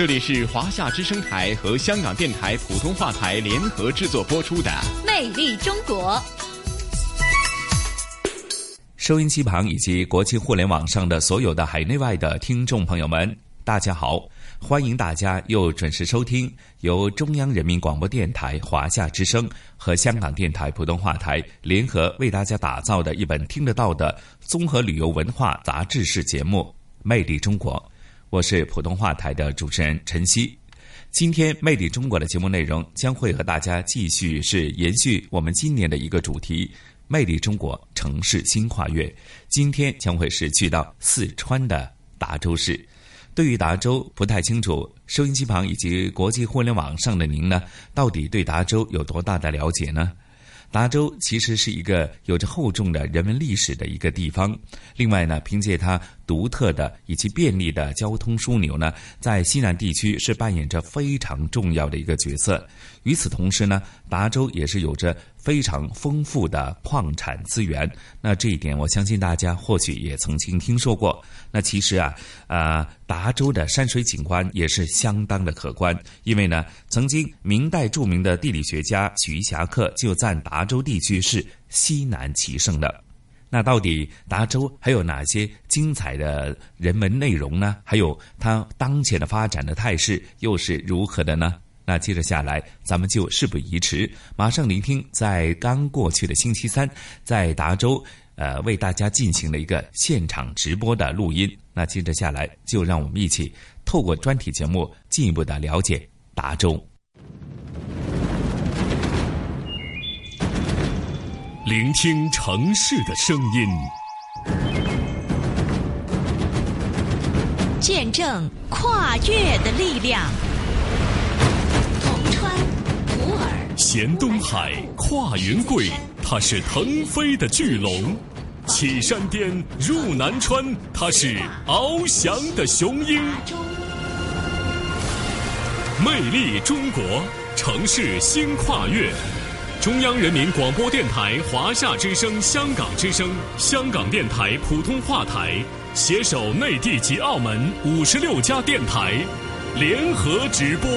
这里是华夏之声台和香港电台普通话台联合制作播出的《魅力中国》。收音机旁以及国际互联网上的所有的海内外的听众朋友们，大家好！欢迎大家又准时收听由中央人民广播电台华夏之声和香港电台普通话台联合为大家打造的一本听得到的综合旅游文化杂志式节目《魅力中国》。我是普通话台的主持人陈曦，今天《魅力中国》的节目内容将会和大家继续是延续我们今年的一个主题《魅力中国城市新跨越》。今天将会是去到四川的达州市。对于达州不太清楚，收音机旁以及国际互联网上的您呢，到底对达州有多大的了解呢？达州其实是一个有着厚重的人文历史的一个地方。另外呢，凭借它独特的以及便利的交通枢纽呢，在西南地区是扮演着非常重要的一个角色。与此同时呢，达州也是有着非常丰富的矿产资源。那这一点，我相信大家或许也曾经听说过。那其实啊，啊，达州的山水景观也是相当的可观。因为呢，曾经明代著名的地理学家徐霞客就赞达州地区是西南奇胜的。那到底达州还有哪些精彩的人文内容呢？还有它当前的发展的态势又是如何的呢？那接着下来，咱们就事不宜迟，马上聆听在刚过去的星期三，在达州，呃，为大家进行了一个现场直播的录音。那接着下来，就让我们一起透过专题节目，进一步的了解达州，聆听城市的声音，见证跨越的力量。衔东海，跨云贵，它是腾飞的巨龙；起山巅，入南川，它是翱翔的雄鹰。魅力中国，城市新跨越。中央人民广播电台、华夏之声、香港之声、香港电台普通话台携手内地及澳门五十六家电台联合直播。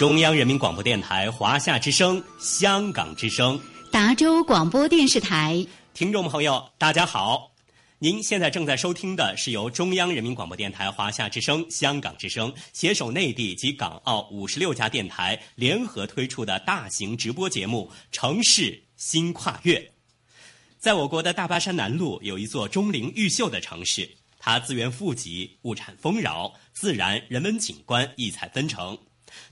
中央人民广播电台、华夏之声、香港之声、达州广播电视台，听众朋友，大家好！您现在正在收听的是由中央人民广播电台、华夏之声、香港之声携手内地及港澳五十六家电台联合推出的大型直播节目《城市新跨越》。在我国的大巴山南麓，有一座钟灵毓秀的城市，它资源富集，物产丰饶，自然人文景观异彩纷呈。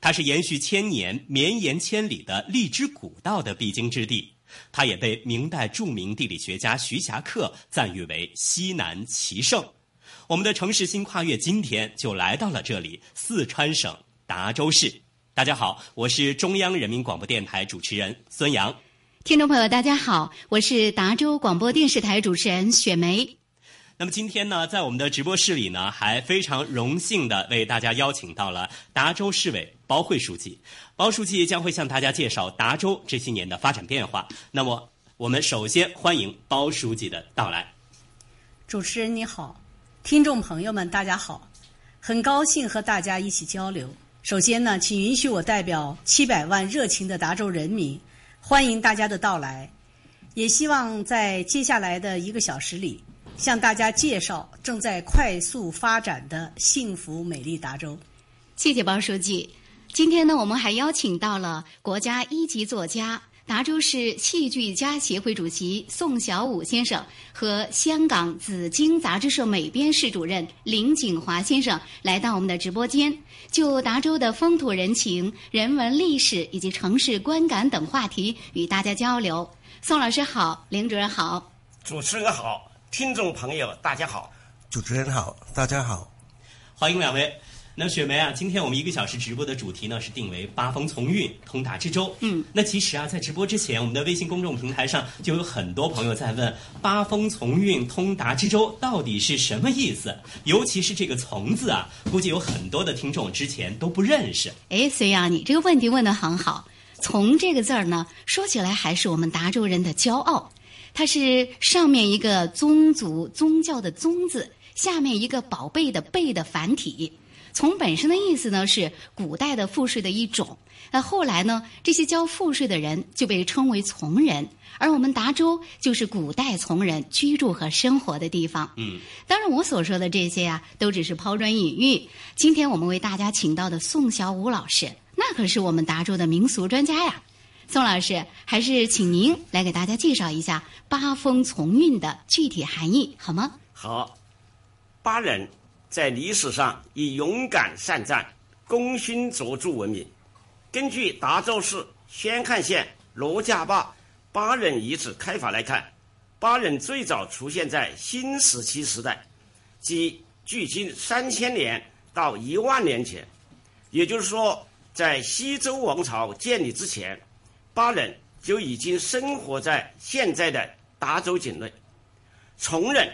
它是延续千年、绵延千里的荔枝古道的必经之地，它也被明代著名地理学家徐霞客赞誉为西南奇胜。我们的城市新跨越今天就来到了这里——四川省达州市。大家好，我是中央人民广播电台主持人孙杨。听众朋友，大家好，我是达州广播电视台主持人雪梅。那么今天呢，在我们的直播室里呢，还非常荣幸的为大家邀请到了达州市委包会书记。包书记将会向大家介绍达州这些年的发展变化。那么，我们首先欢迎包书记的到来。主持人你好，听众朋友们大家好，很高兴和大家一起交流。首先呢，请允许我代表七百万热情的达州人民，欢迎大家的到来，也希望在接下来的一个小时里。向大家介绍正在快速发展的幸福美丽达州。谢谢包书记。今天呢，我们还邀请到了国家一级作家、达州市戏剧家协会主席宋小武先生和香港紫荆杂志社美编室主任林景华先生来到我们的直播间，就达州的风土人情、人文历史以及城市观感等话题与大家交流。宋老师好，林主任好，主持人好，听众朋友大家好，主持人好，大家好，欢迎两位。那雪梅啊，今天我们一个小时直播的主题呢是定为“八风从运，通达之州”。嗯，那其实啊，在直播之前，我们的微信公众平台上就有很多朋友在问“八风从运，通达之州”到底是什么意思？尤其是这个“从”字啊，估计有很多的听众之前都不认识。哎，隋阳，你这个问题问得很好。“从”这个字儿呢，说起来还是我们达州人的骄傲。它是上面一个宗族、宗教的“宗”字，下面一个宝贝的“贝”的繁体。从本身的意思呢是古代的赋税的一种，那后来呢这些交赋税的人就被称为从人，而我们达州就是古代从人居住和生活的地方。嗯，当然我所说的这些啊都只是抛砖引玉。今天我们为大家请到的宋小武老师，那可是我们达州的民俗专家呀。宋老师，还是请您来给大家介绍一下八风从运的具体含义好吗？好，八人。在历史上以勇敢善战、功勋卓著闻名。根据达州市宣汉县罗家坝八人遗址开发来看，八人最早出现在新石器时代，即距今三千年到一万年前。也就是说，在西周王朝建立之前，八人就已经生活在现在的达州境内。崇人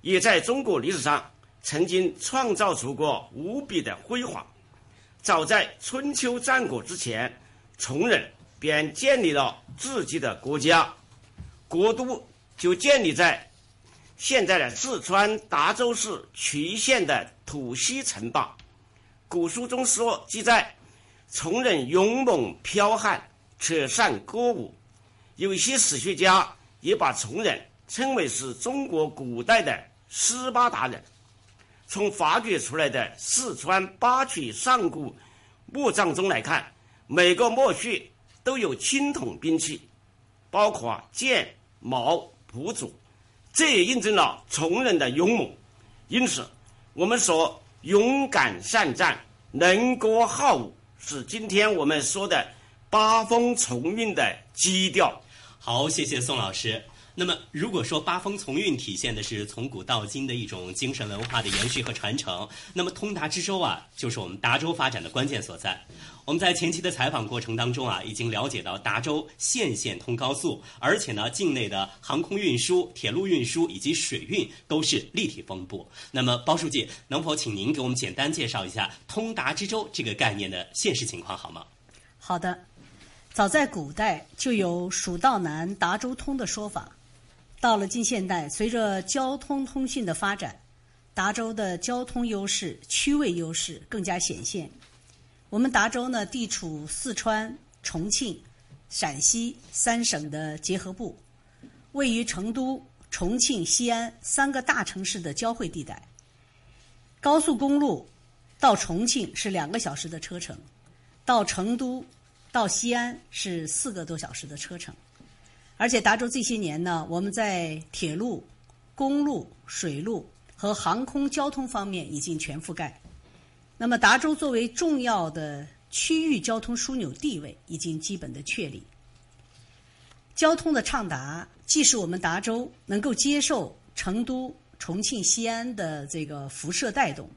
也在中国历史上。曾经创造出过无比的辉煌。早在春秋战国之前，崇人便建立了自己的国家，国都就建立在现在的四川达州市渠县的土溪城坝。古书中说记载，崇人勇猛剽悍，且善歌舞。有些史学家也把崇人称为是中国古代的斯巴达人。从发掘出来的四川八曲上古墓葬中来看，每个墓穴都有青铜兵器，包括剑、矛、朴杵，这也印证了崇人的勇猛。因此，我们说勇敢善战、能歌好舞，是今天我们说的八风从运的基调。好，谢谢宋老师。那么，如果说八风从运体现的是从古到今的一种精神文化的延续和传承，那么通达之州啊，就是我们达州发展的关键所在。我们在前期的采访过程当中啊，已经了解到达州县县通高速，而且呢，境内的航空运输、铁路运输以及水运都是立体分布。那么，包书记，能否请您给我们简单介绍一下通达之州这个概念的现实情况好吗？好的，早在古代就有“蜀道难，达州通”的说法。到了近现代，随着交通通讯的发展，达州的交通优势、区位优势更加显现。我们达州呢，地处四川、重庆、陕西三省的结合部，位于成都、重庆、西安三个大城市的交汇地带。高速公路到重庆是两个小时的车程，到成都、到西安是四个多小时的车程。而且达州这些年呢，我们在铁路、公路、水路和航空交通方面已经全覆盖。那么，达州作为重要的区域交通枢纽地位已经基本的确立。交通的畅达，既是我们达州能够接受成都、重庆、西安的这个辐射带动，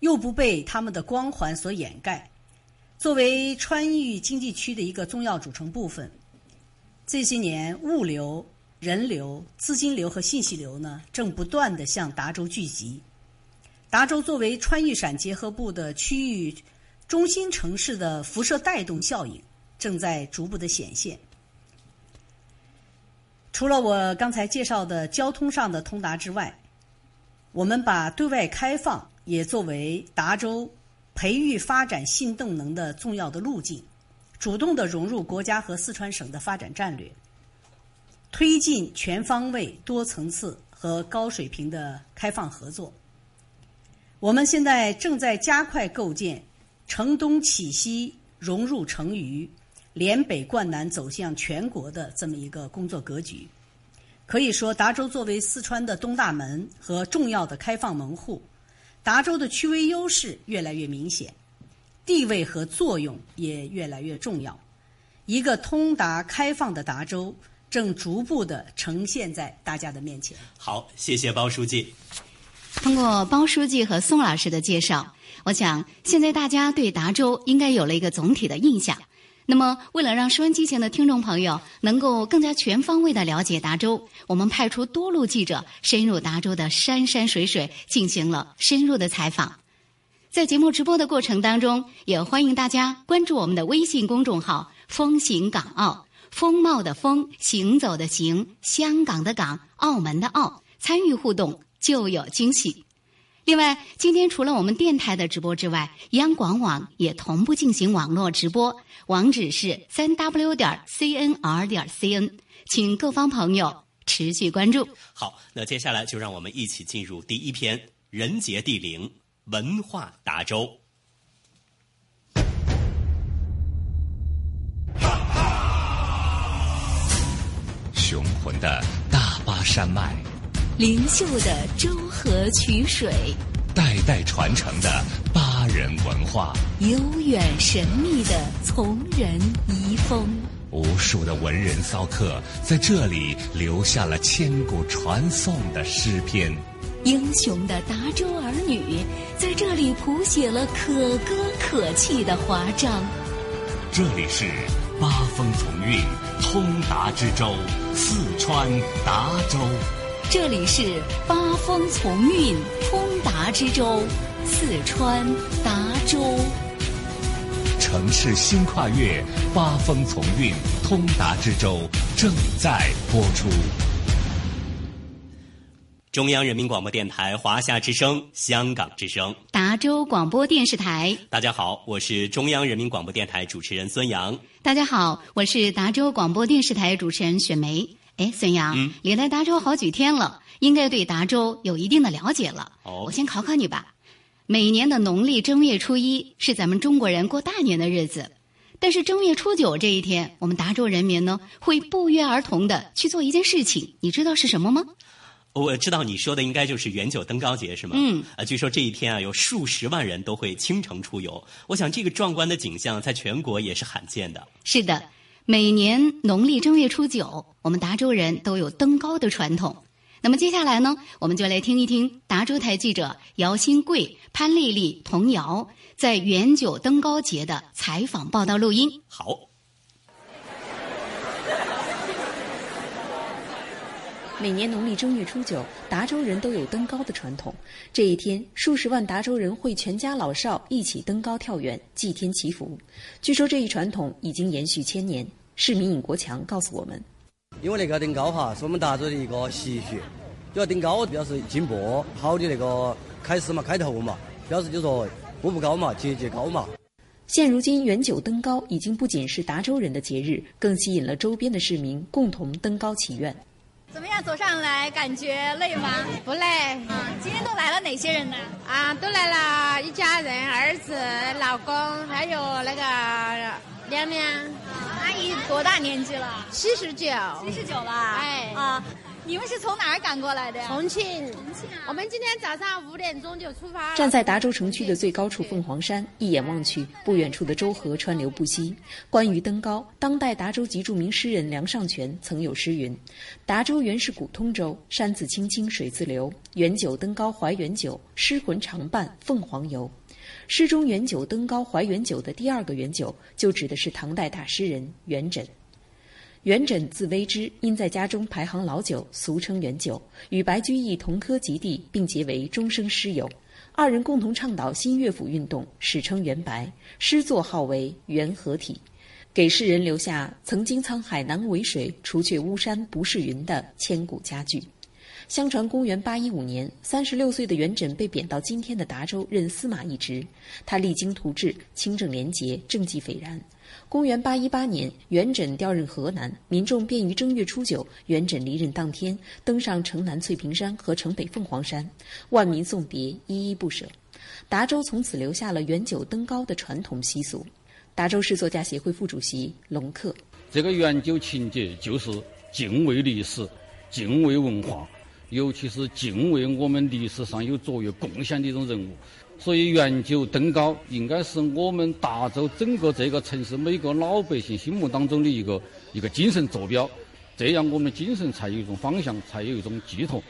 又不被他们的光环所掩盖。作为川渝经济区的一个重要组成部分。这些年，物流、人流、资金流和信息流呢，正不断的向达州聚集。达州作为川渝陕结合部的区域中心城市的辐射带动效应，正在逐步的显现。除了我刚才介绍的交通上的通达之外，我们把对外开放也作为达州培育发展新动能的重要的路径。主动的融入国家和四川省的发展战略，推进全方位、多层次和高水平的开放合作。我们现在正在加快构建城东启西融入成渝、连北贯南走向全国的这么一个工作格局。可以说，达州作为四川的东大门和重要的开放门户，达州的区位优势越来越明显，地位和作用也越来越重要。一个通达开放的达州正逐步的呈现在大家的面前。好，谢谢包书记。通过包书记和宋老师的介绍，我想现在大家对达州应该有了一个总体的印象。那么，为了让收音机前的听众朋友能够更加全方位的了解达州，我们派出多路记者深入达州的山山水水，进行了深入的采访。在节目直播的过程当中，也欢迎大家关注我们的微信公众号“风行港澳”，风貌的风，行走的行，香港的港，澳门的澳，参与互动。就有惊喜。另外，今天除了我们电台的直播之外，央广网也同步进行网络直播，网址是三 w 点 cnr 点 cn，请各方朋友持续关注。好，那接下来就让我们一起进入第一篇人杰地灵文化达州。雄浑的大巴山脉。灵秀的周河曲水，代代传承的巴人文化，悠远神秘的从人遗风，无数的文人骚客在这里留下了千古传颂的诗篇，英雄的达州儿女在这里谱写了可歌可泣的华章。这里是八风从韵，通达之州，四川达州。这里是八风从运通达之州，四川达州。城市新跨越，八风从运通达之州正在播出。中央人民广播电台华夏之声、香港之声、达州广播电视台。大家好，我是中央人民广播电台主持人孙杨。大家好，我是达州广播电视台主持人雪梅。哎，孙杨，你来达州好几天了，应该对达州有一定的了解了。我先考考你吧。每年的农历正月初一是咱们中国人过大年的日子，但是正月初九这一天，我们达州人民呢会不约而同的去做一件事情，你知道是什么吗？我知道你说的应该就是元九登高节，是吗？嗯。啊，据说这一天啊，有数十万人都会倾城出游。我想这个壮观的景象在全国也是罕见的。是的。每年农历正月初九，我们达州人都有登高的传统。那么接下来呢，我们就来听一听达州台记者姚新贵、潘丽丽、童瑶在元九登高节的采访报道录音。好。每年农历正月初九，达州人都有登高的传统。这一天，数十万达州人会全家老少一起登高跳远，祭天祈福。据说这一传统已经延续千年。市民尹国强告诉我们：“因为那个登高哈，是我们达州的一个习俗，就要登高表示进步，好的那个开始嘛，开头嘛，表示就说步步高嘛，节节高嘛。”现如今，元九登高已经不仅是达州人的节日，更吸引了周边的市民共同登高祈愿。怎么样走上来？感觉累吗？不累。啊，今天都来了哪些人呢？啊，都来了一家人，儿子、老公，还有那个娘娘。阿姨多大年纪了？七十九。七十九了。哎。啊。你们是从哪儿赶过来的呀？重庆，重庆啊！我们今天早上五点钟就出发。站在达州城区的最高处凤凰山，一眼望去，不远处的周河川流不息。关于登高，当代达州籍著名诗人梁尚全曾有诗云：“达州原是古通州，山自青青水自流。元九登高怀元九，诗魂常伴凤凰游。”诗中元九登高怀元九的第二个元九，就指的是唐代大诗人元稹。元稹字微之，因在家中排行老九，俗称元九，与白居易同科及第，并结为终生诗友。二人共同倡导新乐府运动，史称元白。诗作号为元和体，给世人留下“曾经沧海难为水，除却巫山不是云”的千古佳句。相传，公元八一五年，三十六岁的元稹被贬到今天的达州任司马一职，他励精图治，清正廉洁，政绩斐然。公元八一八年，元稹调任河南，民众便于正月初九，元稹离任当天，登上城南翠屏山和城北凤凰山，万民送别，依依不舍。达州从此留下了元九登高的传统习俗。达州市作家协会副主席龙克。这个元九情节就是敬畏历史、敬畏文化，尤其是敬畏我们历史上有卓越贡献的一种人物。所以，研究登高应该是我们达州整个这个城市每个老百姓心目当中的一个一个精神坐标，这样我们精神才有一种方向，才有一种寄托。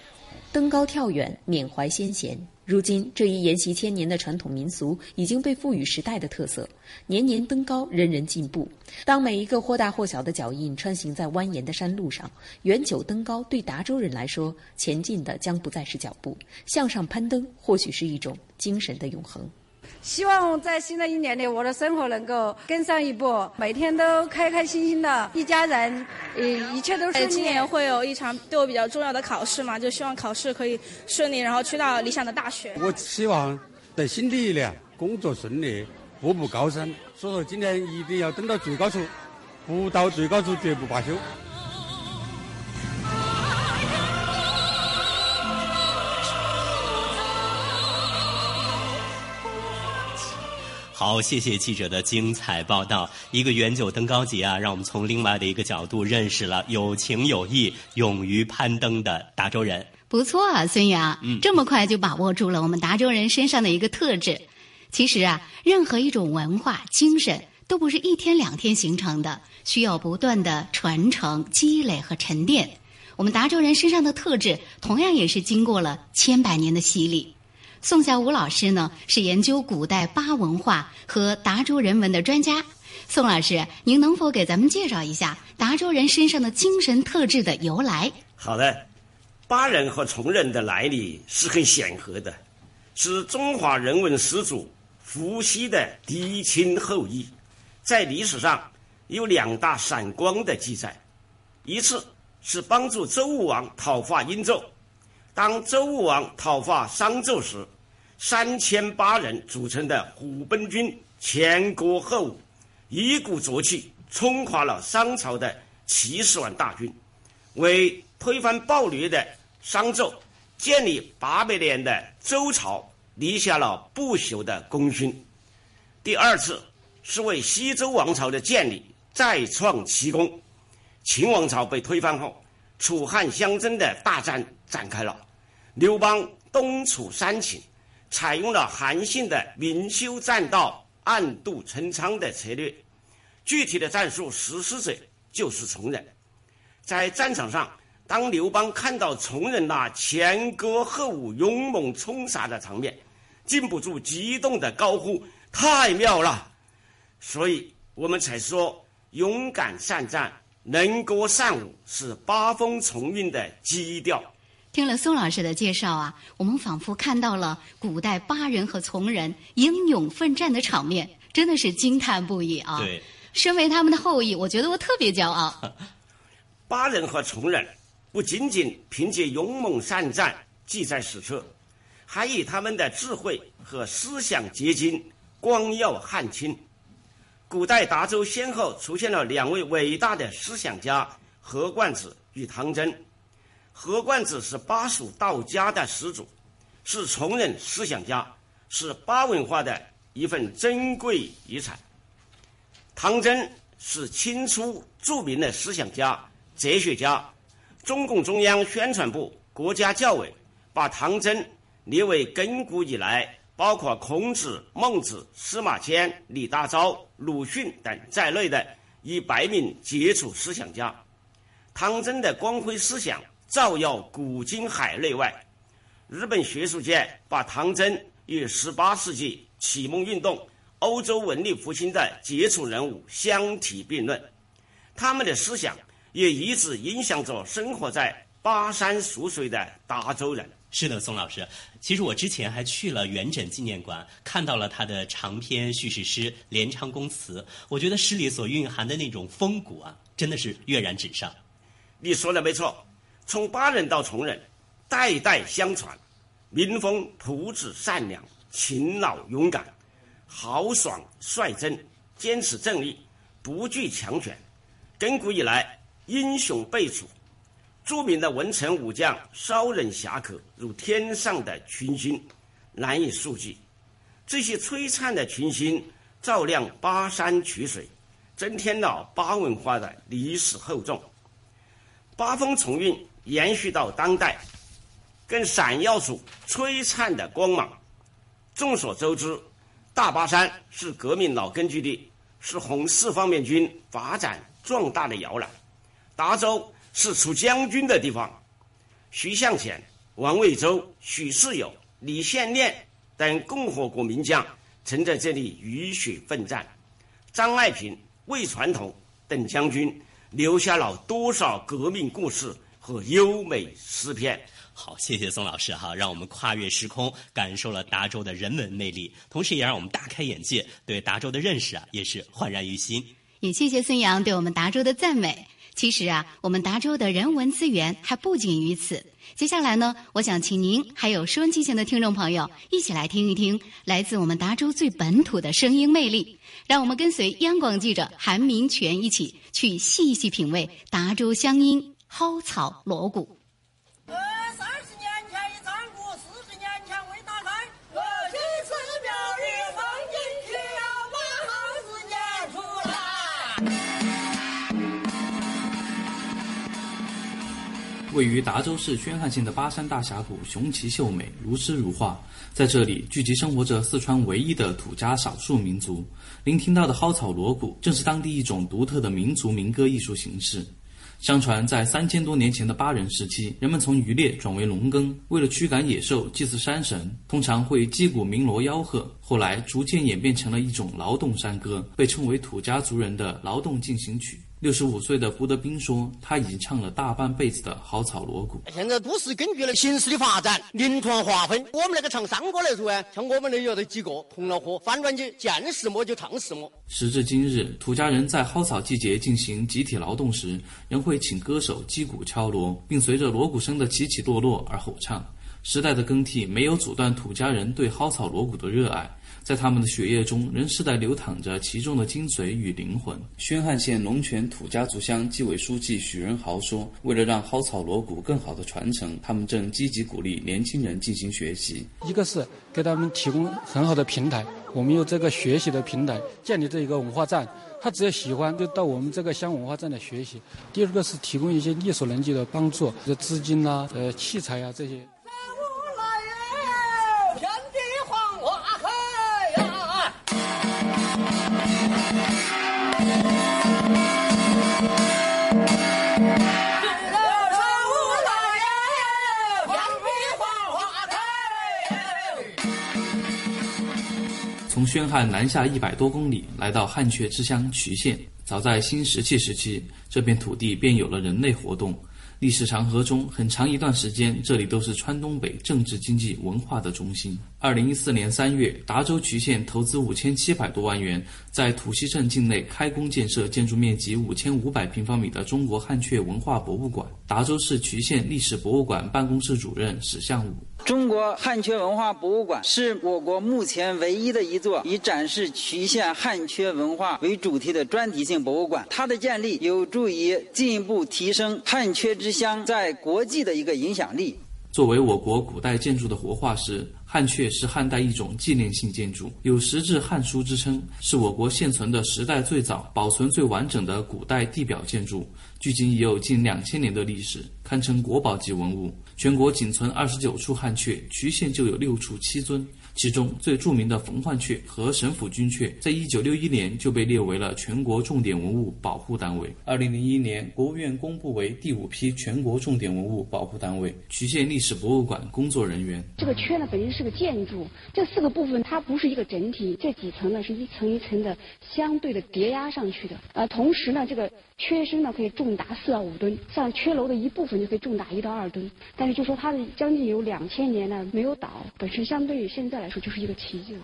登高跳远，缅怀先贤。如今，这一沿袭千年的传统民俗已经被赋予时代的特色。年年登高，人人进步。当每一个或大或小的脚印穿行在蜿蜒的山路上，远久登高对达州人来说，前进的将不再是脚步，向上攀登或许是一种精神的永恒。希望在新的一年里，我的生活能够更上一步，每天都开开心心的，一家人，呃，一切都是。今年会有一场对我比较重要的考试嘛，就希望考试可以顺利，然后去到理想的大学。我希望在新的一年工作顺利，步步高升。所以说，今年一定要登到最高处，不到最高处绝不罢休。好，谢谢记者的精彩报道。一个远九登高节啊，让我们从另外的一个角度认识了有情有义、勇于攀登的达州人。不错啊，孙杨，嗯，这么快就把握住了我们达州人身上的一个特质。其实啊，任何一种文化精神都不是一天两天形成的，需要不断的传承、积累和沉淀。我们达州人身上的特质，同样也是经过了千百年的洗礼。宋小武老师呢，是研究古代巴文化和达州人文的专家。宋老师，您能否给咱们介绍一下达州人身上的精神特质的由来？好的，巴人和崇人的来历是很显赫的，是中华人文始祖伏羲的嫡亲后裔，在历史上有两大闪光的记载。一次是帮助周武王讨伐殷纣，当周武王讨伐商纣时。三千八人组成的虎贲军前歌后舞，一鼓作气冲垮了商朝的七十万大军，为推翻暴虐的商纣、建立八百年的周朝立下了不朽的功勋。第二次是为西周王朝的建立再创奇功。秦王朝被推翻后，楚汉相争的大战展开了，刘邦东楚三秦。采用了韩信的明修栈道、暗度陈仓的策略，具体的战术实施者就是崇人。在战场上，当刘邦看到崇人那前歌后舞、勇猛冲杀的场面，禁不住激动的高呼：“太妙了！”所以我们才说，勇敢善战、能歌善舞是八风崇运的基调。听了宋老师的介绍啊，我们仿佛看到了古代巴人和从人英勇奋战的场面，真的是惊叹不已啊！对，身为他们的后裔，我觉得我特别骄傲。巴人和从人不仅仅凭借勇猛善战记载史册，还以他们的智慧和思想结晶光耀汉清。古代达州先后出现了两位伟大的思想家何冠子与唐真。何冠子是巴蜀道家的始祖，是崇仁思想家，是巴文化的一份珍贵遗产。唐真是清初著名的思想家、哲学家，中共中央宣传部、国家教委把唐真列为亘古以来包括孔子、孟子、司马迁、李大钊、鲁迅等在内的一百名杰出思想家。唐真的光辉思想。照耀古今海内外，日本学术界把唐真与十八世纪启蒙运动、欧洲文艺复兴的杰出人物相提并论。他们的思想也一直影响着生活在巴山蜀水的达州人。是的，宋老师，其实我之前还去了元稹纪念馆，看到了他的长篇叙事诗《连昌宫词》，我觉得诗里所蕴含的那种风骨啊，真的是跃然纸上。你说的没错。从巴人到崇人，代代相传，民风朴质善良、勤劳勇敢、豪爽率真、坚持正义、不惧强权。亘古以来，英雄辈出，著名的文臣武将骚人侠客如天上的群星，难以数计。这些璀璨的群星，照亮巴山曲水，增添了巴文化的历史厚重。巴风重韵延续到当代，更闪耀出璀璨的光芒。众所周知，大巴山是革命老根据地，是红四方面军发展壮大的摇篮。达州是出将军的地方，徐向前、王卫洲、许世友、李献念等共和国名将曾在这里浴血奋战。张爱萍、魏传统等将军留下了多少革命故事和优美诗篇。好，谢谢宋老师哈，让我们跨越时空，感受了达州的人文魅力，同时也让我们大开眼界，对达州的认识啊也是焕然于新。也谢谢孙杨对我们达州的赞美。其实啊，我们达州的人文资源还不仅于此。接下来呢，我想请您还有收音机前的听众朋友一起来听一听来自我们达州最本土的声音魅力。让我们跟随央广记者韩明全一起去细细品味达州乡音蒿草锣鼓。呃，三十年前一张鼓，四十年前未打开位于达州市宣汉县的巴山大峡谷雄奇秀美，如诗如画。在这里聚集生活着四川唯一的土家少数民族。您听到的蒿草锣鼓，正是当地一种独特的民族民歌艺术形式。相传，在三千多年前的巴人时期，人们从渔猎转为农耕，为了驱赶野兽、祭祀山神，通常会击鼓鸣锣吆喝。后来逐渐演变成了一种劳动山歌，被称为土家族人的劳动进行曲。六十五岁的胡德斌说：“他已经唱了大半辈子的蒿草锣鼓。现在都是根据了形势的发展，临床划分。我们那个唱山歌来说啊，像我们那有的几个同了伙，反正就见什么就唱什么。时至今日，土家人在蒿草季节进行集体劳动时，仍会请歌手击鼓敲锣，并随着锣鼓声的起起落落而吼唱。时代的更替没有阻断土家人对蒿草锣鼓的热爱。”在他们的血液中，仍世代流淌着其中的精髓与灵魂。宣汉县龙泉土家族乡纪委书记许仁豪说：“为了让蒿草锣鼓更好的传承，他们正积极鼓励年轻人进行学习。一个是给他们提供很好的平台，我们有这个学习的平台，建立这一个文化站，他只要喜欢就到我们这个乡文化站来学习。第二个是提供一些力所能及的帮助，这资金呐、呃器材啊这些。”从宣汉南下一百多公里，来到汉阙之乡渠县。早在新石器时期，这片土地便有了人类活动。历史长河中，很长一段时间，这里都是川东北政治、经济、文化的中心。二零一四年三月，达州渠县投资五千七百多万元，在土溪镇境内开工建设建筑面积五千五百平方米的中国汉阙文化博物馆。达州市渠县历史博物馆办公室主任史向武。中国汉阙文化博物馆是我国目前唯一的一座以展示渠县汉阙文化为主题的专题性博物馆。它的建立有助于进一步提升汉阙之乡在国际的一个影响力。作为我国古代建筑的活化石，汉阙是汉代一种纪念性建筑，有石质汉书之称，是我国现存的时代最早、保存最完整的古代地表建筑，距今已有近两千年的历史，堪称国宝级文物。全国仅存二十九处汉阙，渠县就有六处七尊。其中最著名的冯焕阙和神府军阙，在一九六一年就被列为了全国重点文物保护单位。二零零一年，国务院公布为第五批全国重点文物保护单位。渠县历史博物馆工作人员：这个阙呢，本身是个建筑，这四个部分它不是一个整体，这几层呢是一层一层的相对的叠压上去的。呃，同时呢，这个缺身呢可以重达四到五吨，像缺楼的一部分就可以重达一到二吨。但是就说它的将近有两千年呢没有倒，本身相对于现在。来说就是一个奇迹。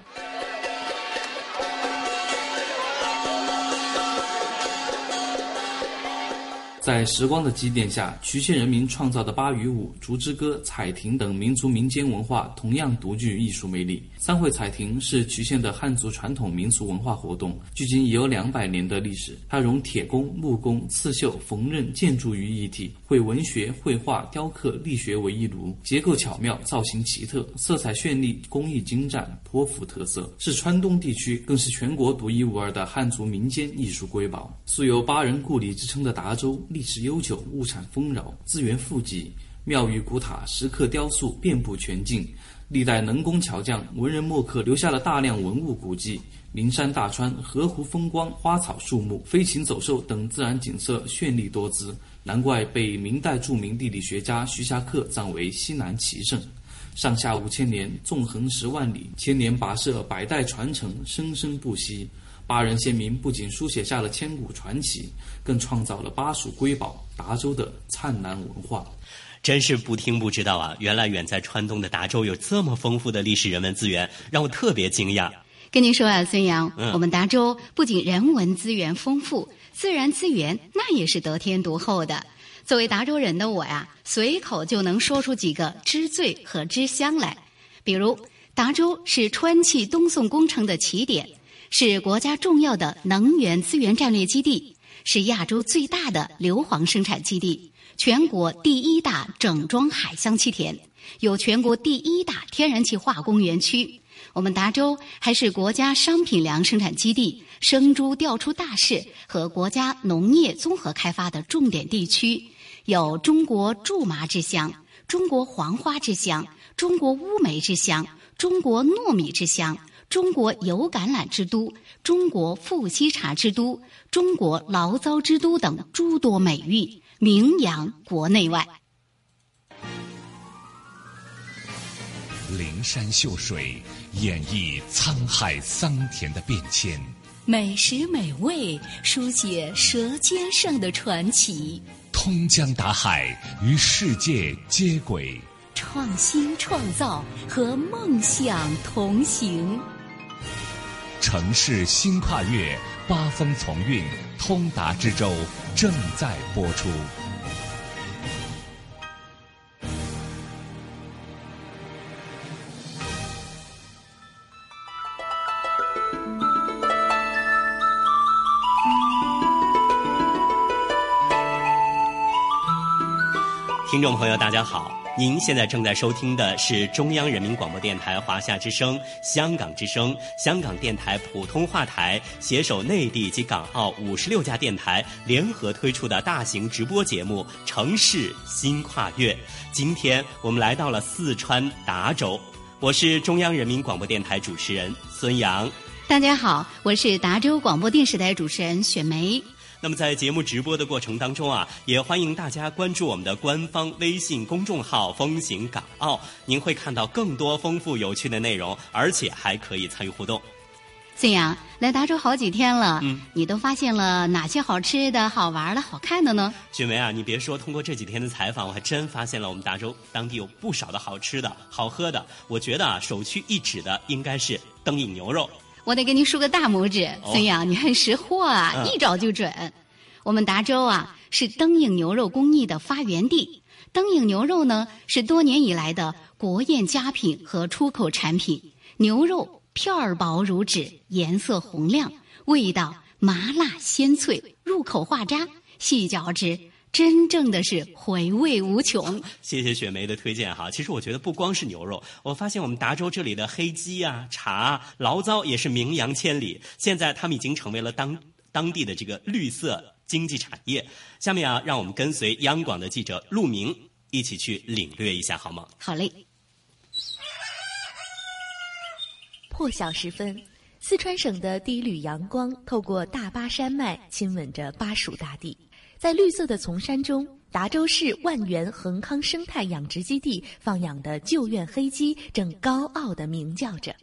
在时光的积淀下，渠县人民创造的巴鱼舞、竹枝歌、彩亭等民族民间文化同样独具艺术魅力。三会彩亭是渠县的汉族传统民俗文化活动，距今已有两百年的历史。它融铁工、木工、刺绣、缝纫、建筑于一体，绘文学、绘画、雕刻、力学为一炉，结构巧妙，造型奇特，色彩绚丽，工艺精湛，颇富特色，是川东地区更是全国独一无二的汉族民间艺术瑰宝。素有“八人故里”之称的达州。历史悠久，物产丰饶，资源富集，庙宇古塔、石刻雕塑遍布全境，历代能工巧匠、文人墨客留下了大量文物古迹。名山大川、河湖风光、花草树木、飞禽走兽等自然景色绚丽多姿，难怪被明代著名地理学家徐霞客赞为西南奇胜。上下五千年，纵横十万里，千年跋涉，百代传承，生生不息。巴人县民不仅书写下了千古传奇，更创造了巴蜀瑰宝达州的灿烂文化。真是不听不知道啊！原来远在川东的达州有这么丰富的历史人文资源，让我特别惊讶。跟您说啊，孙杨，我们达州不仅人文资源丰富，自然资源那也是得天独厚的。作为达州人的我呀，随口就能说出几个知最和知乡来。比如，达州是川气东送工程的起点。是国家重要的能源资源战略基地，是亚洲最大的硫磺生产基地，全国第一大整装海相气田，有全国第一大天然气化工园区。我们达州还是国家商品粮生产基地、生猪调出大市和国家农业综合开发的重点地区，有“中国苎麻之乡”、“中国黄花之乡”、“中国乌梅之乡”、“中国糯米之乡”。中国油橄榄之都、中国富硒茶之都、中国醪糟之都等诸多美誉，名扬国内外。灵山秀水演绎沧海桑田的变迁，美食美味书写舌尖上的传奇，通江达海与世界接轨，创新创造和梦想同行。城市新跨越，八风从运，通达之舟正在播出。听众朋友，大家好。您现在正在收听的是中央人民广播电台华夏之声、香港之声、香港电台普通话台携手内地及港澳五十六家电台联合推出的大型直播节目《城市新跨越》。今天我们来到了四川达州，我是中央人民广播电台主持人孙杨。大家好，我是达州广播电视台主持人雪梅。那么在节目直播的过程当中啊，也欢迎大家关注我们的官方微信公众号“风行港澳”，您会看到更多丰富有趣的内容，而且还可以参与互动。孙杨来达州好几天了，嗯，你都发现了哪些好吃的、好玩的、好看的呢？雪梅啊，你别说，通过这几天的采访，我还真发现了我们达州当地有不少的好吃的、好喝的。我觉得啊，首屈一指的应该是灯影牛肉。我得给你竖个大拇指，孙杨，你很识货啊，一找就准。我们达州啊是灯影牛肉工艺的发源地，灯影牛肉呢是多年以来的国宴佳品和出口产品。牛肉片儿薄如纸，颜色红亮，味道麻辣鲜脆，入口化渣，细嚼之。真正的是回味无穷。谢谢雪梅的推荐哈。其实我觉得不光是牛肉，我发现我们达州这里的黑鸡啊、茶、醪糟也是名扬千里。现在他们已经成为了当当地的这个绿色经济产业。下面啊，让我们跟随央广的记者陆明一起去领略一下好吗？好嘞。破晓时分，四川省的第一缕阳光透过大巴山脉，亲吻着巴蜀大地。在绿色的丛山中，达州市万源恒康生态养殖基地放养的旧院黑鸡正高傲地鸣叫着。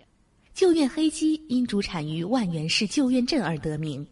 旧院黑鸡因主产于万源市旧院镇而得名。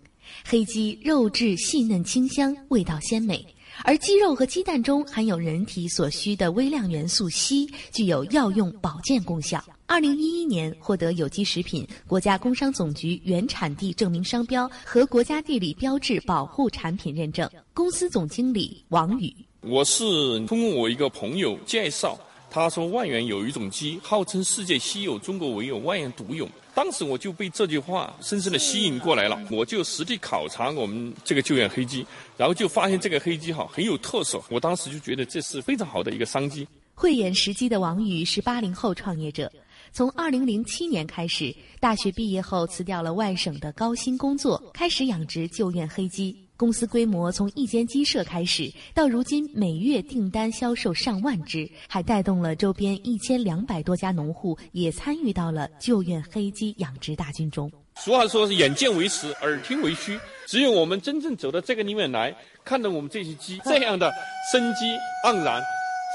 黑鸡肉质细嫩清香，味道鲜美，而鸡肉和鸡蛋中含有人体所需的微量元素硒，具有药用保健功效。二零一一年获得有机食品国家工商总局原产地证明商标和国家地理标志保护产品认证。公司总经理王宇：我是通过我一个朋友介绍，他说万源有一种鸡，号称世界稀有，中国唯有，万源独有。当时我就被这句话深深的吸引过来了，我就实地考察我们这个救援黑鸡，然后就发现这个黑鸡哈很有特色，我当时就觉得这是非常好的一个商机。慧眼识机的王宇是八零后创业者，从二零零七年开始，大学毕业后辞掉了外省的高薪工作，开始养殖救援黑鸡。公司规模从一间鸡舍开始，到如今每月订单销售上万只，还带动了周边一千两百多家农户也参与到了救援黑鸡养殖大军中。俗话说是眼见为实，耳听为虚，只有我们真正走到这个里面来，看到我们这些鸡这样的生机盎然。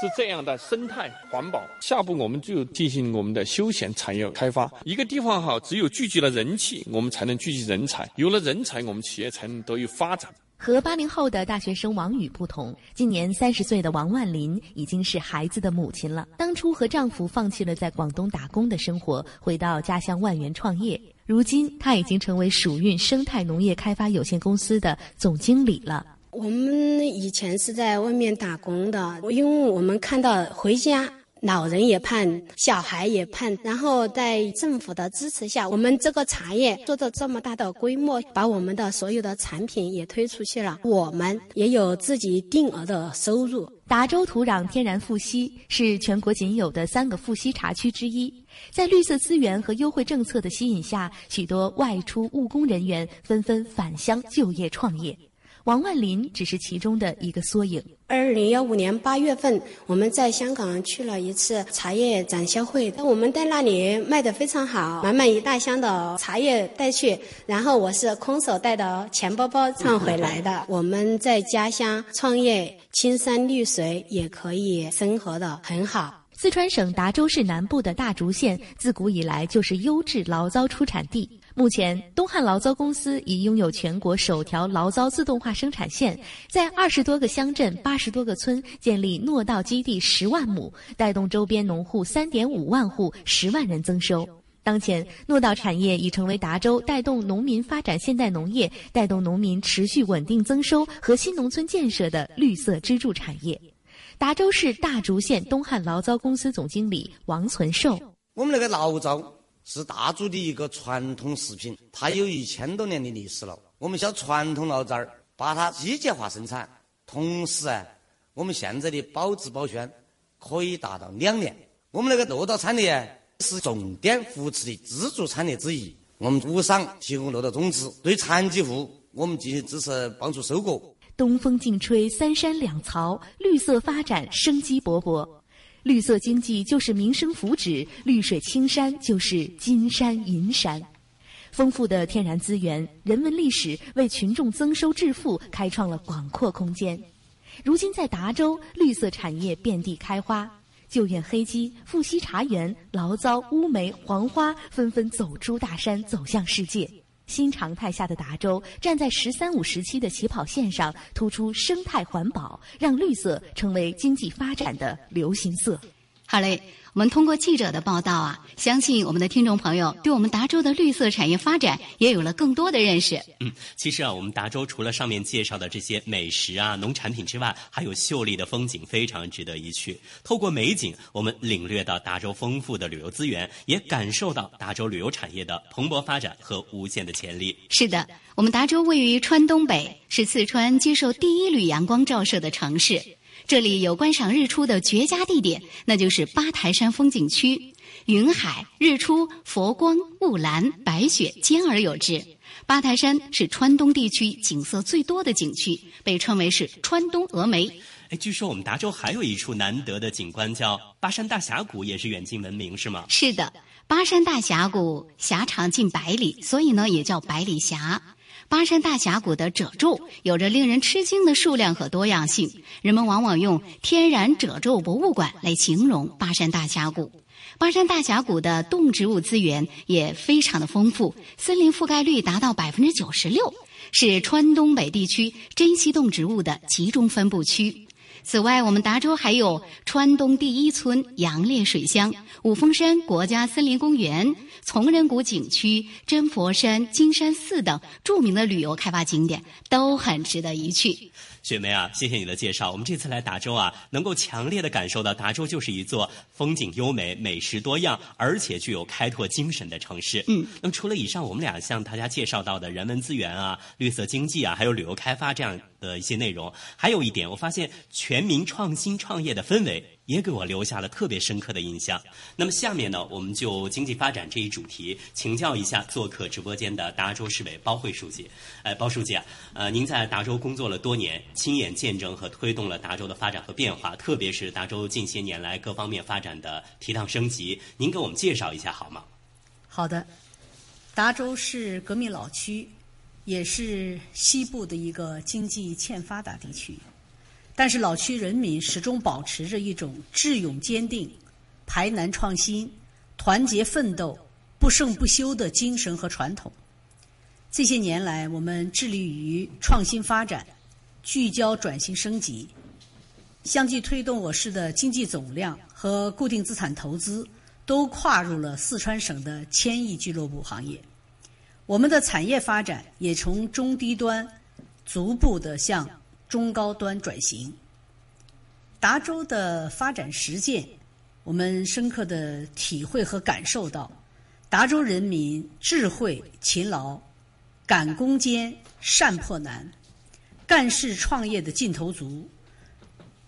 是这样的生态环保，下步我们就进行我们的休闲产业开发。一个地方好，只有聚集了人气，我们才能聚集人才。有了人才，我们企业才能得以发展。和八零后的大学生王宇不同，今年三十岁的王万林已经是孩子的母亲了。当初和丈夫放弃了在广东打工的生活，回到家乡万源创业。如今，她已经成为蜀运生态农业开发有限公司的总经理了。我们以前是在外面打工的，因为我们看到回家老人也盼，小孩也盼，然后在政府的支持下，我们这个茶叶做到这么大的规模，把我们的所有的产品也推出去了，我们也有自己定额的收入。达州土壤天然富硒是全国仅有的三个富硒茶区之一，在绿色资源和优惠政策的吸引下，许多外出务工人员纷纷返乡就业创业。王万林只是其中的一个缩影。二零幺五年八月份，我们在香港去了一次茶叶展销会，我们在那里卖的非常好，满满一大箱的茶叶带去，然后我是空手带的钱包包赚回来的。我们在家乡创业，青山绿水也可以生活的很好。四川省达州市南部的大竹县，自古以来就是优质醪糟出产地。目前，东汉醪糟公司已拥有全国首条醪糟自动化生产线，在二十多个乡镇、八十多个村建立糯稻基地十万亩，带动周边农户三点五万户、十万人增收。当前，糯稻产业已成为达州带动农民发展现代农业、带动农民持续稳定增收和新农村建设的绿色支柱产业。达州市大竹县东汉醪糟公司总经理王存寿：我们那个醪糟。是大足的一个传统食品，它有一千多年的历史了。我们小传统醪糟儿，把它机械化生产，同时啊，我们现在的保质保鲜可以达到两年。我们那个糯稻产业是重点扶持的支柱产业之一。我们无偿提供糯稻种子，对残疾户我们进行支持帮助收割。东风劲吹，三山两槽，绿色发展生机勃勃。绿色经济就是民生福祉，绿水青山就是金山银山。丰富的天然资源、人文历史为群众增收致富开创了广阔空间。如今在达州，绿色产业遍地开花，救援黑鸡、富硒茶园、醪糟、乌梅、黄花纷纷走出大山，走向世界。新常态下的达州，站在“十三五”时期的起跑线上，突出生态环保，让绿色成为经济发展的流行色。好嘞。我们通过记者的报道啊，相信我们的听众朋友对我们达州的绿色产业发展也有了更多的认识。嗯，其实啊，我们达州除了上面介绍的这些美食啊、农产品之外，还有秀丽的风景，非常值得一去。透过美景，我们领略到达州丰富的旅游资源，也感受到达州旅游产业的蓬勃发展和无限的潜力。是的，我们达州位于川东北，是四川接受第一缕阳光照射的城市。这里有观赏日出的绝佳地点，那就是八台山风景区。云海、日出、佛光、雾岚、白雪兼而有之。八台山是川东地区景色最多的景区，被称为是川东峨眉。哎，据说我们达州还有一处难得的景观，叫巴山大峡谷，也是远近闻名，是吗？是的，巴山大峡谷狭长近百里，所以呢也叫百里峡。巴山大峡谷的褶皱有着令人吃惊的数量和多样性，人们往往用“天然褶皱博物馆”来形容巴山大峡谷。巴山大峡谷的动植物资源也非常的丰富，森林覆盖率达到百分之九十六，是川东北地区珍稀动植物的集中分布区。此外，我们达州还有川东第一村杨烈水乡、五峰山国家森林公园、从人谷景区、真佛山、金山寺等著名的旅游开发景点，都很值得一去。雪梅啊，谢谢你的介绍。我们这次来达州啊，能够强烈的感受到达州就是一座风景优美、美食多样，而且具有开拓精神的城市。嗯，那么除了以上我们俩向大家介绍到的人文资源啊、绿色经济啊，还有旅游开发这样的一些内容，还有一点，我发现全民创新创业的氛围。也给我留下了特别深刻的印象。那么下面呢，我们就经济发展这一主题，请教一下做客直播间的达州市委包会书记。哎，包书记啊，呃，您在达州工作了多年，亲眼见证和推动了达州的发展和变化，特别是达州近些年来各方面发展的提档升级，您给我们介绍一下好吗？好的，达州是革命老区，也是西部的一个经济欠发达地区。但是老区人民始终保持着一种智勇坚定、排难创新、团结奋斗、不胜不休的精神和传统。这些年来，我们致力于创新发展、聚焦转型升级，相继推动我市的经济总量和固定资产投资都跨入了四川省的千亿俱乐部行业。我们的产业发展也从中低端逐步的向。中高端转型，达州的发展实践，我们深刻的体会和感受到，达州人民智慧、勤劳、敢攻坚、善破难、干事创业的劲头足，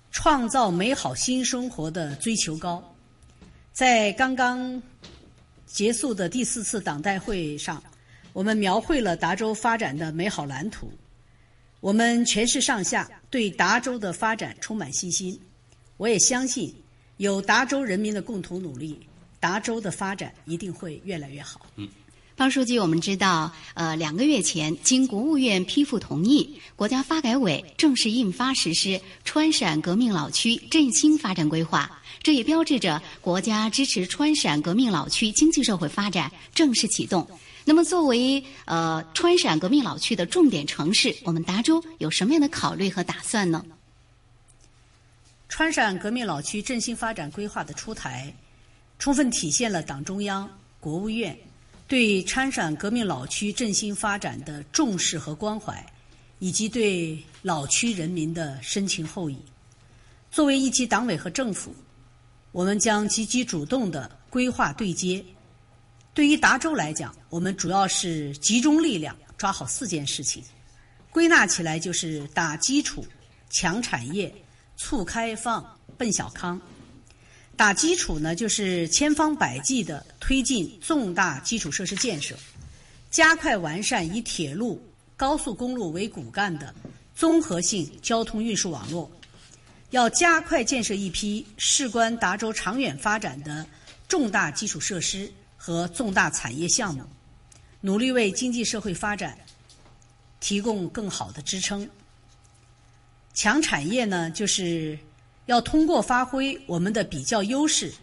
创造美好新生活的追求高。在刚刚结束的第四次党代会上，我们描绘了达州发展的美好蓝图。我们全市上下对达州的发展充满信心，我也相信有达州人民的共同努力，达州的发展一定会越来越好。嗯，方书记，我们知道，呃，两个月前经国务院批复同意，国家发改委正式印发实施川陕革命老区振兴发展规划，这也标志着国家支持川陕革命老区经济社会发展正式启动。那么，作为呃川陕革命老区的重点城市，我们达州有什么样的考虑和打算呢？川陕革命老区振兴发展规划的出台，充分体现了党中央、国务院对川陕革命老区振兴发展的重视和关怀，以及对老区人民的深情厚谊。作为一级党委和政府，我们将积极主动的规划对接。对于达州来讲，我们主要是集中力量抓好四件事情，归纳起来就是打基础、强产业、促开放、奔小康。打基础呢，就是千方百计的推进重大基础设施建设，加快完善以铁路、高速公路为骨干的综合性交通运输网络，要加快建设一批事关达州长远发展的重大基础设施。和重大产业项目，努力为经济社会发展提供更好的支撑。强产业呢，就是要通过发挥我们的比较优势，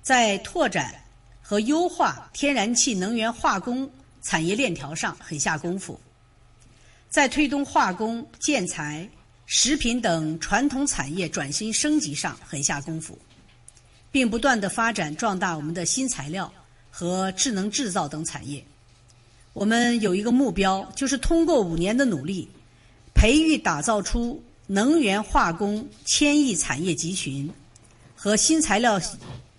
在拓展和优化天然气能源化工产业链条上狠下功夫，在推动化工、建材、食品等传统产业转型升级上狠下功夫，并不断的发展壮大我们的新材料。和智能制造等产业，我们有一个目标，就是通过五年的努力，培育打造出能源化工千亿产业集群和新材料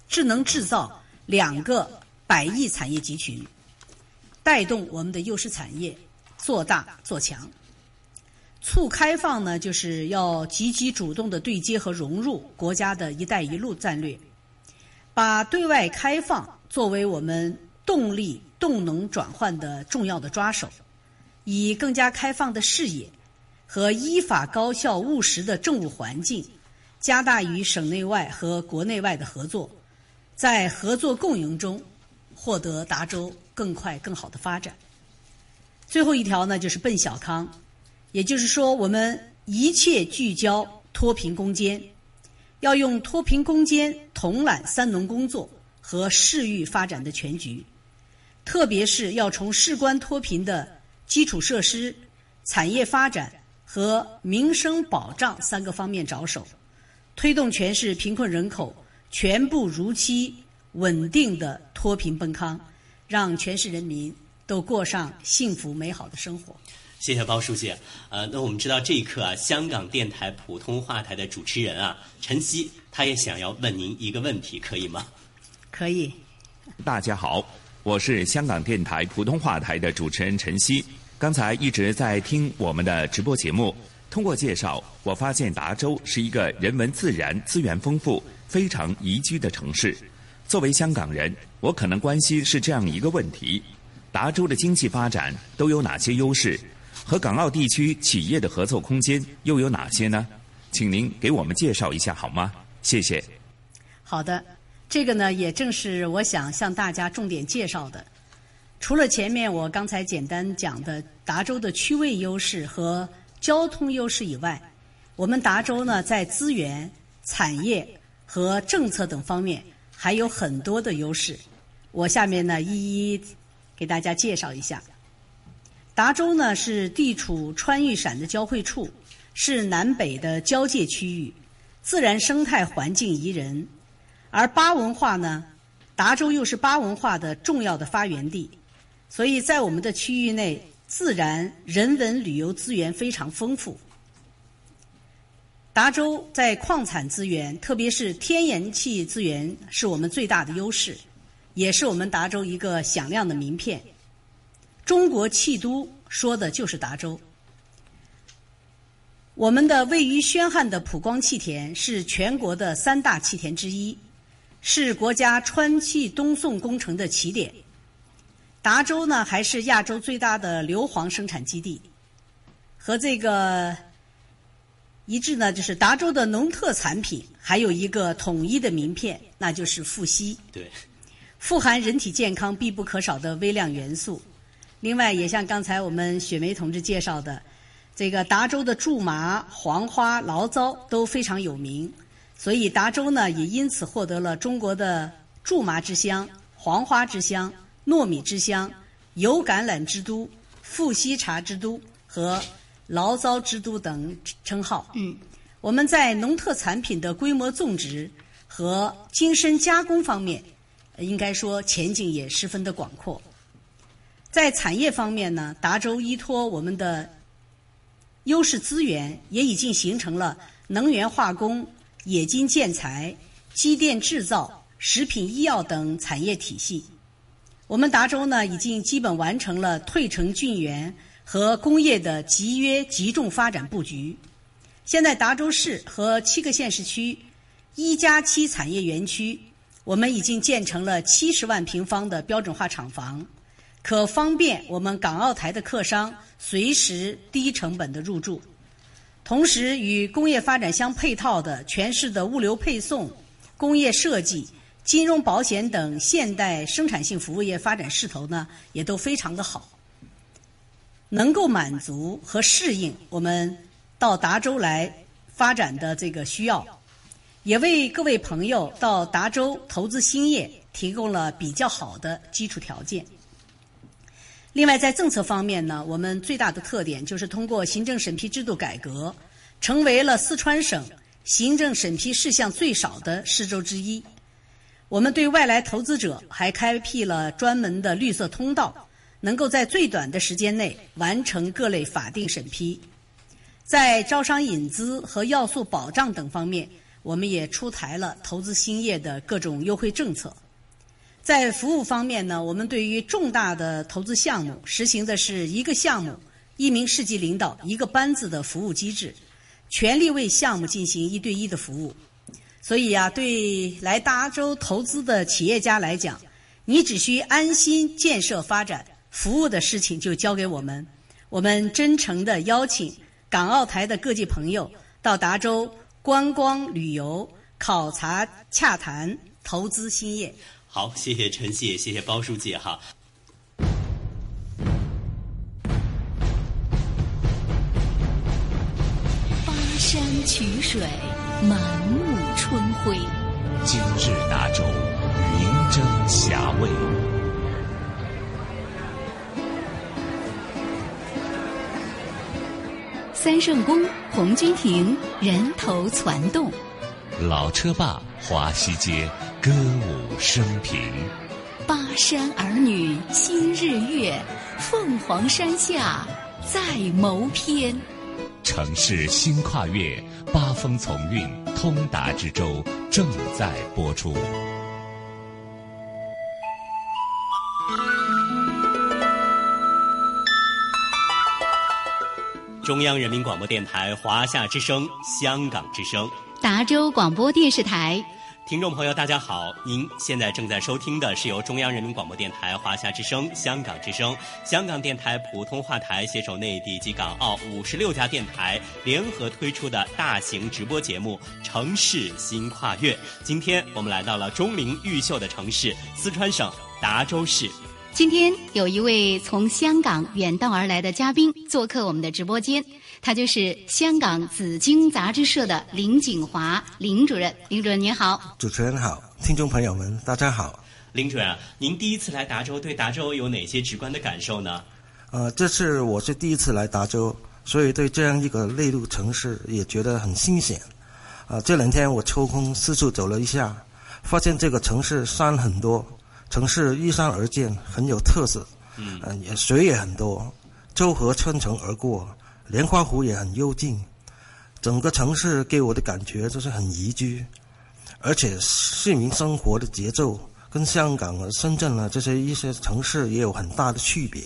智能制造两个百亿产业集群，带动我们的优势产业做大做强。促开放呢，就是要积极主动的对接和融入国家的一带一路战略，把对外开放。作为我们动力动能转换的重要的抓手，以更加开放的视野和依法高效务实的政务环境，加大与省内外和国内外的合作，在合作共赢中获得达州更快更好的发展。最后一条呢，就是奔小康，也就是说，我们一切聚焦脱贫攻坚，要用脱贫攻坚统揽三农工作。和市域发展的全局，特别是要从事关脱贫的基础设施、产业发展和民生保障三个方面着手，推动全市贫困人口全部如期稳定的脱贫奔康，让全市人民都过上幸福美好的生活。谢谢包书记。呃，那我们知道这一刻啊，香港电台普通话台的主持人啊，陈曦，他也想要问您一个问题，可以吗？可以。大家好，我是香港电台普通话台的主持人陈曦。刚才一直在听我们的直播节目，通过介绍，我发现达州是一个人文自然资源丰富、非常宜居的城市。作为香港人，我可能关心是这样一个问题：达州的经济发展都有哪些优势？和港澳地区企业的合作空间又有哪些呢？请您给我们介绍一下好吗？谢谢。好的，这个呢也正是我想向大家重点介绍的。除了前面我刚才简单讲的达州的区位优势和交通优势以外，我们达州呢在资源、产业和政策等方面还有很多的优势。我下面呢一一给大家介绍一下。达州呢是地处川渝陕的交汇处，是南北的交界区域，自然生态环境宜人。而巴文化呢，达州又是巴文化的重要的发源地，所以在我们的区域内，自然、人文旅游资源非常丰富。达州在矿产资源，特别是天然气资源，是我们最大的优势，也是我们达州一个响亮的名片。中国气都说的就是达州。我们的位于宣汉的普光气田是全国的三大气田之一，是国家川气东送工程的起点。达州呢，还是亚洲最大的硫磺生产基地。和这个一致呢，就是达州的农特产品还有一个统一的名片，那就是富硒。对，富含人体健康必不可少的微量元素。另外，也像刚才我们雪梅同志介绍的，这个达州的苎麻、黄花、醪糟都非常有名，所以达州呢也因此获得了中国的苎麻之乡、黄花之乡、糯米之乡、油橄榄之都、富硒茶之都和醪糟之都等称号。嗯，我们在农特产品的规模种植和精深加工方面，应该说前景也十分的广阔。在产业方面呢，达州依托我们的优势资源，也已经形成了能源化工、冶金建材、机电制造、食品医药等产业体系。我们达州呢，已经基本完成了退城郡园和工业的集约集中发展布局。现在达州市和七个县市区一加七产业园区，我们已经建成了七十万平方的标准化厂房。可方便我们港澳台的客商随时低成本的入驻，同时与工业发展相配套的全市的物流配送、工业设计、金融保险等现代生产性服务业发展势头呢，也都非常的好，能够满足和适应我们到达州来发展的这个需要，也为各位朋友到达州投资兴业提供了比较好的基础条件。另外，在政策方面呢，我们最大的特点就是通过行政审批制度改革，成为了四川省行政审批事项最少的市州之一。我们对外来投资者还开辟了专门的绿色通道，能够在最短的时间内完成各类法定审批。在招商引资和要素保障等方面，我们也出台了投资兴业的各种优惠政策。在服务方面呢，我们对于重大的投资项目实行的是一个项目一名市级领导一个班子的服务机制，全力为项目进行一对一的服务。所以啊，对来达州投资的企业家来讲，你只需安心建设发展，服务的事情就交给我们。我们真诚的邀请港澳台的各界朋友到达州观光旅游、考察洽谈、投资兴业。好，谢谢陈谢，谢谢包书记哈。巴山曲水，满目春晖。今日达州，云蒸霞蔚。三圣宫、红军亭人头攒动，老车坝华西街歌舞升平，巴山儿女新日月，凤凰山下再谋篇。城市新跨越，八风从运，通达之舟正在播出。中央人民广播电台华夏之声、香港之声、达州广播电视台。听众朋友，大家好！您现在正在收听的是由中央人民广播电台华夏之声、香港之声、香港电台普通话台携手内地及港澳五十六家电台联合推出的大型直播节目《城市新跨越》。今天我们来到了钟灵毓秀的城市——四川省达州市。今天有一位从香港远道而来的嘉宾做客我们的直播间，他就是香港紫荆杂志社的林景华林主任。林主任您好，主持人好，听众朋友们大家好。林主任，您第一次来达州，对达州有哪些直观的感受呢？呃，这次我是第一次来达州，所以对这样一个内陆城市也觉得很新鲜。啊，这两天我抽空四处走了一下，发现这个城市山很多。城市依山而建，很有特色。嗯，也水也很多，周河穿城而过，莲花湖也很幽静。整个城市给我的感觉就是很宜居，而且市民生活的节奏跟香港啊、深圳啊这些一些城市也有很大的区别。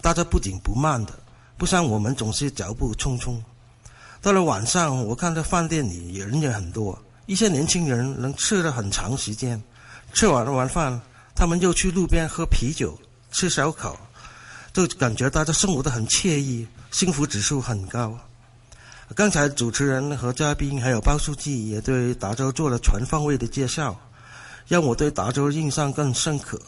大家不紧不慢的，不像我们总是脚步匆匆。到了晚上，我看到饭店里人也很多，一些年轻人能吃了很长时间。吃完了晚饭，他们又去路边喝啤酒、吃烧烤，就感觉大家生活的很惬意，幸福指数很高。刚才主持人和嘉宾还有包书记也对达州做了全方位的介绍，让我对达州印象更深刻。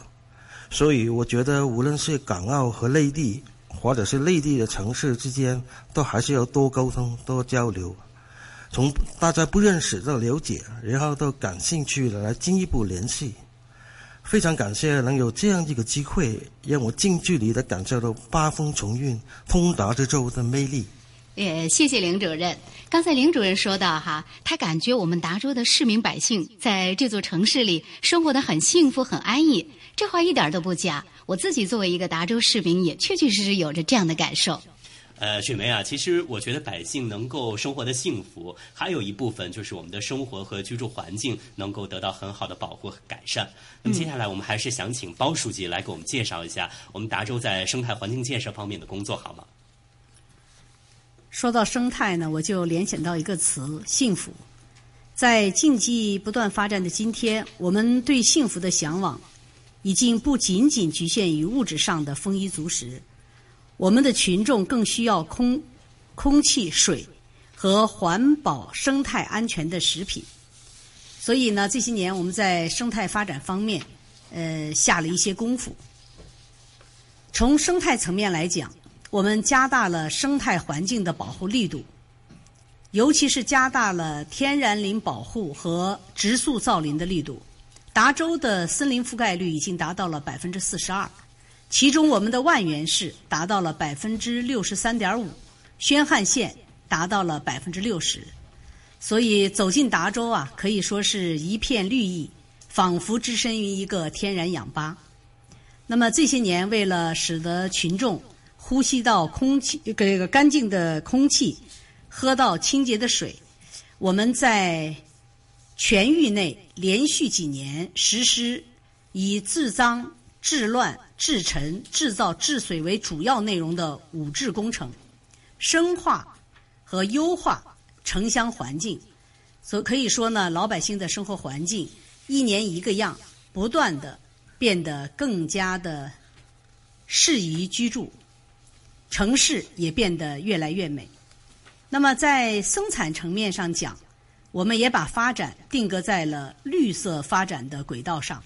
所以我觉得，无论是港澳和内地，或者是内地的城市之间，都还是要多沟通、多交流。从大家不认识到了解，然后到感兴趣的来进一步联系。非常感谢能有这样一个机会，让我近距离的感受到八风重运通达之州的魅力。也谢谢林主任。刚才林主任说到哈，他感觉我们达州的市民百姓在这座城市里生活的很幸福、很安逸。这话一点都不假。我自己作为一个达州市民，也确确实实有着这样的感受。呃，雪梅啊，其实我觉得百姓能够生活的幸福，还有一部分就是我们的生活和居住环境能够得到很好的保护和改善。那么接下来我们还是想请包书记来给我们介绍一下我们达州在生态环境建设方面的工作，好吗？说到生态呢，我就联想到一个词——幸福。在经济不断发展的今天，我们对幸福的向往已经不仅仅局限于物质上的丰衣足食。我们的群众更需要空、空气、水和环保、生态安全的食品。所以呢，这些年我们在生态发展方面，呃，下了一些功夫。从生态层面来讲，我们加大了生态环境的保护力度，尤其是加大了天然林保护和植树造林的力度。达州的森林覆盖率已经达到了百分之四十二。其中，我们的万源市达到了百分之六十三点五，宣汉县达到了百分之六十，所以走进达州啊，可以说是一片绿意，仿佛置身于一个天然氧吧。那么这些年，为了使得群众呼吸到空气这个干净的空气，喝到清洁的水，我们在全域内连续几年实施以治脏。治乱、治尘、制造、治水为主要内容的五治工程，深化和优化城乡环境，所可以说呢，老百姓的生活环境一年一个样，不断的变得更加的适宜居住，城市也变得越来越美。那么在生产层面上讲，我们也把发展定格在了绿色发展的轨道上。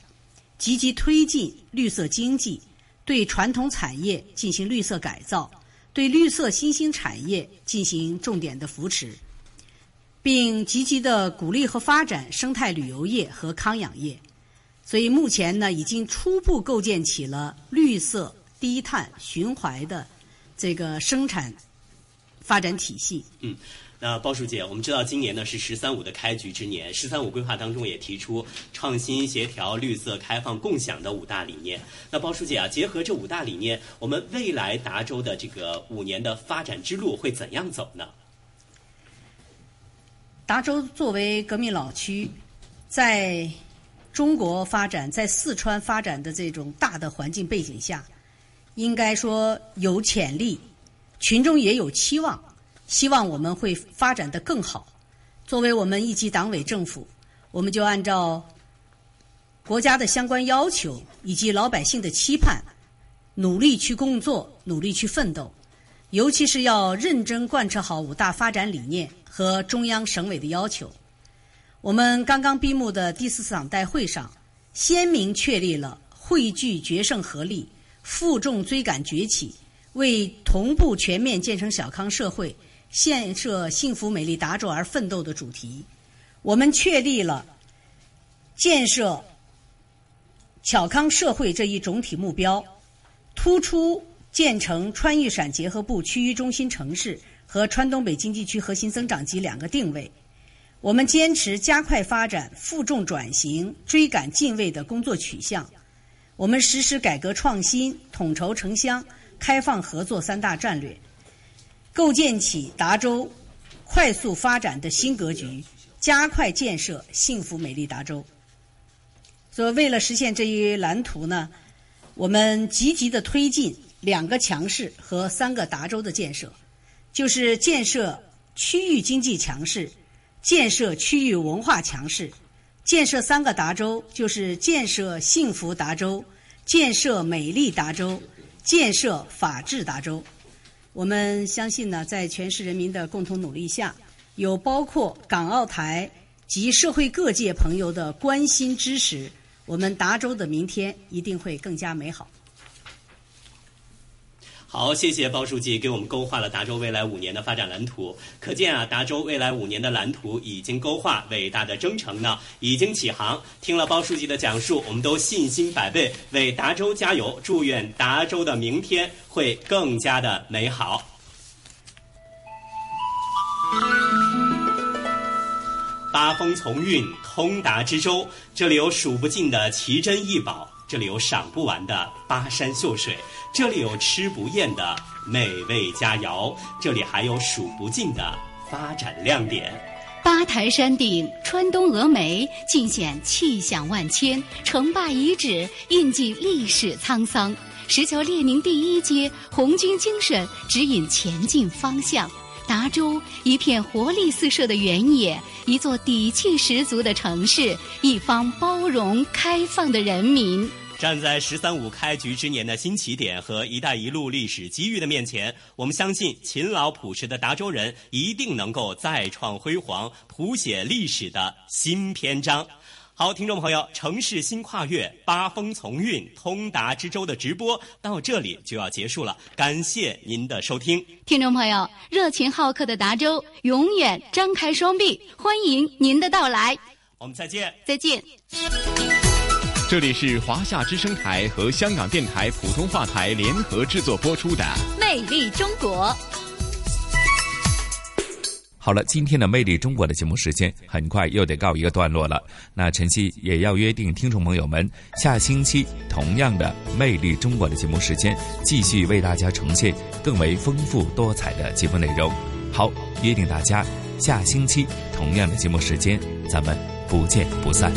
积极推进绿色经济，对传统产业进行绿色改造，对绿色新兴产业进行重点的扶持，并积极的鼓励和发展生态旅游业和康养业。所以目前呢，已经初步构建起了绿色低碳循环的这个生产发展体系。嗯。那包书记，我们知道今年呢是“十三五”的开局之年，“十三五”规划当中也提出创新、协调、绿色、开放、共享的五大理念。那包书记啊，结合这五大理念，我们未来达州的这个五年的发展之路会怎样走呢？达州作为革命老区，在中国发展、在四川发展的这种大的环境背景下，应该说有潜力，群众也有期望。希望我们会发展的更好。作为我们一级党委政府，我们就按照国家的相关要求以及老百姓的期盼，努力去工作，努力去奋斗。尤其是要认真贯彻好五大发展理念和中央省委的要求。我们刚刚闭幕的第四次党代会上，鲜明确立了汇聚决胜合力、负重追赶崛起，为同步全面建成小康社会。建设幸福美丽达州而奋斗的主题，我们确立了建设巧康社会这一总体目标，突出建成川渝陕结合部区域中心城市和川东北经济区核心增长极两个定位。我们坚持加快发展、负重转型、追赶进位的工作取向。我们实施改革创新、统筹城乡、开放合作三大战略。构建起达州快速发展的新格局，加快建设幸福美丽达州。所以，为了实现这一蓝图呢，我们积极的推进两个强势和三个达州的建设，就是建设区域经济强势，建设区域文化强势，建设三个达州，就是建设幸福达州，建设美丽达州，建设法治达州。我们相信呢，在全市人民的共同努力下，有包括港澳台及社会各界朋友的关心支持，我们达州的明天一定会更加美好。好，谢谢包书记给我们勾画了达州未来五年的发展蓝图。可见啊，达州未来五年的蓝图已经勾画，伟大的征程呢已经起航。听了包书记的讲述，我们都信心百倍，为达州加油，祝愿达州的明天。会更加的美好。八风从运，通达之州，这里有数不尽的奇珍异宝，这里有赏不完的巴山秀水，这里有吃不厌的美味佳肴，这里还有数不尽的发展亮点。八台山顶，川东峨眉，尽显气象万千；城坝遗址，印记历史沧桑。石桥列宁第一街，红军精神指引前进方向。达州一片活力四射的原野，一座底气十足的城市，一方包容开放的人民。站在“十三五”开局之年的新起点和“一带一路”历史机遇的面前，我们相信勤劳朴实的达州人一定能够再创辉煌，谱写历史的新篇章。好，听众朋友，城市新跨越，八风从运，通达之州的直播到这里就要结束了，感谢您的收听。听众朋友，热情好客的达州永远张开双臂，欢迎您的到来。我们再见，再见。这里是华夏之声台和香港电台普通话台联合制作播出的《魅力中国》。好了，今天的《魅力中国》的节目时间很快又得告一个段落了。那晨曦也要约定听众朋友们，下星期同样的《魅力中国》的节目时间，继续为大家呈现更为丰富多彩的节目内容。好，约定大家下星期同样的节目时间，咱们不见不散。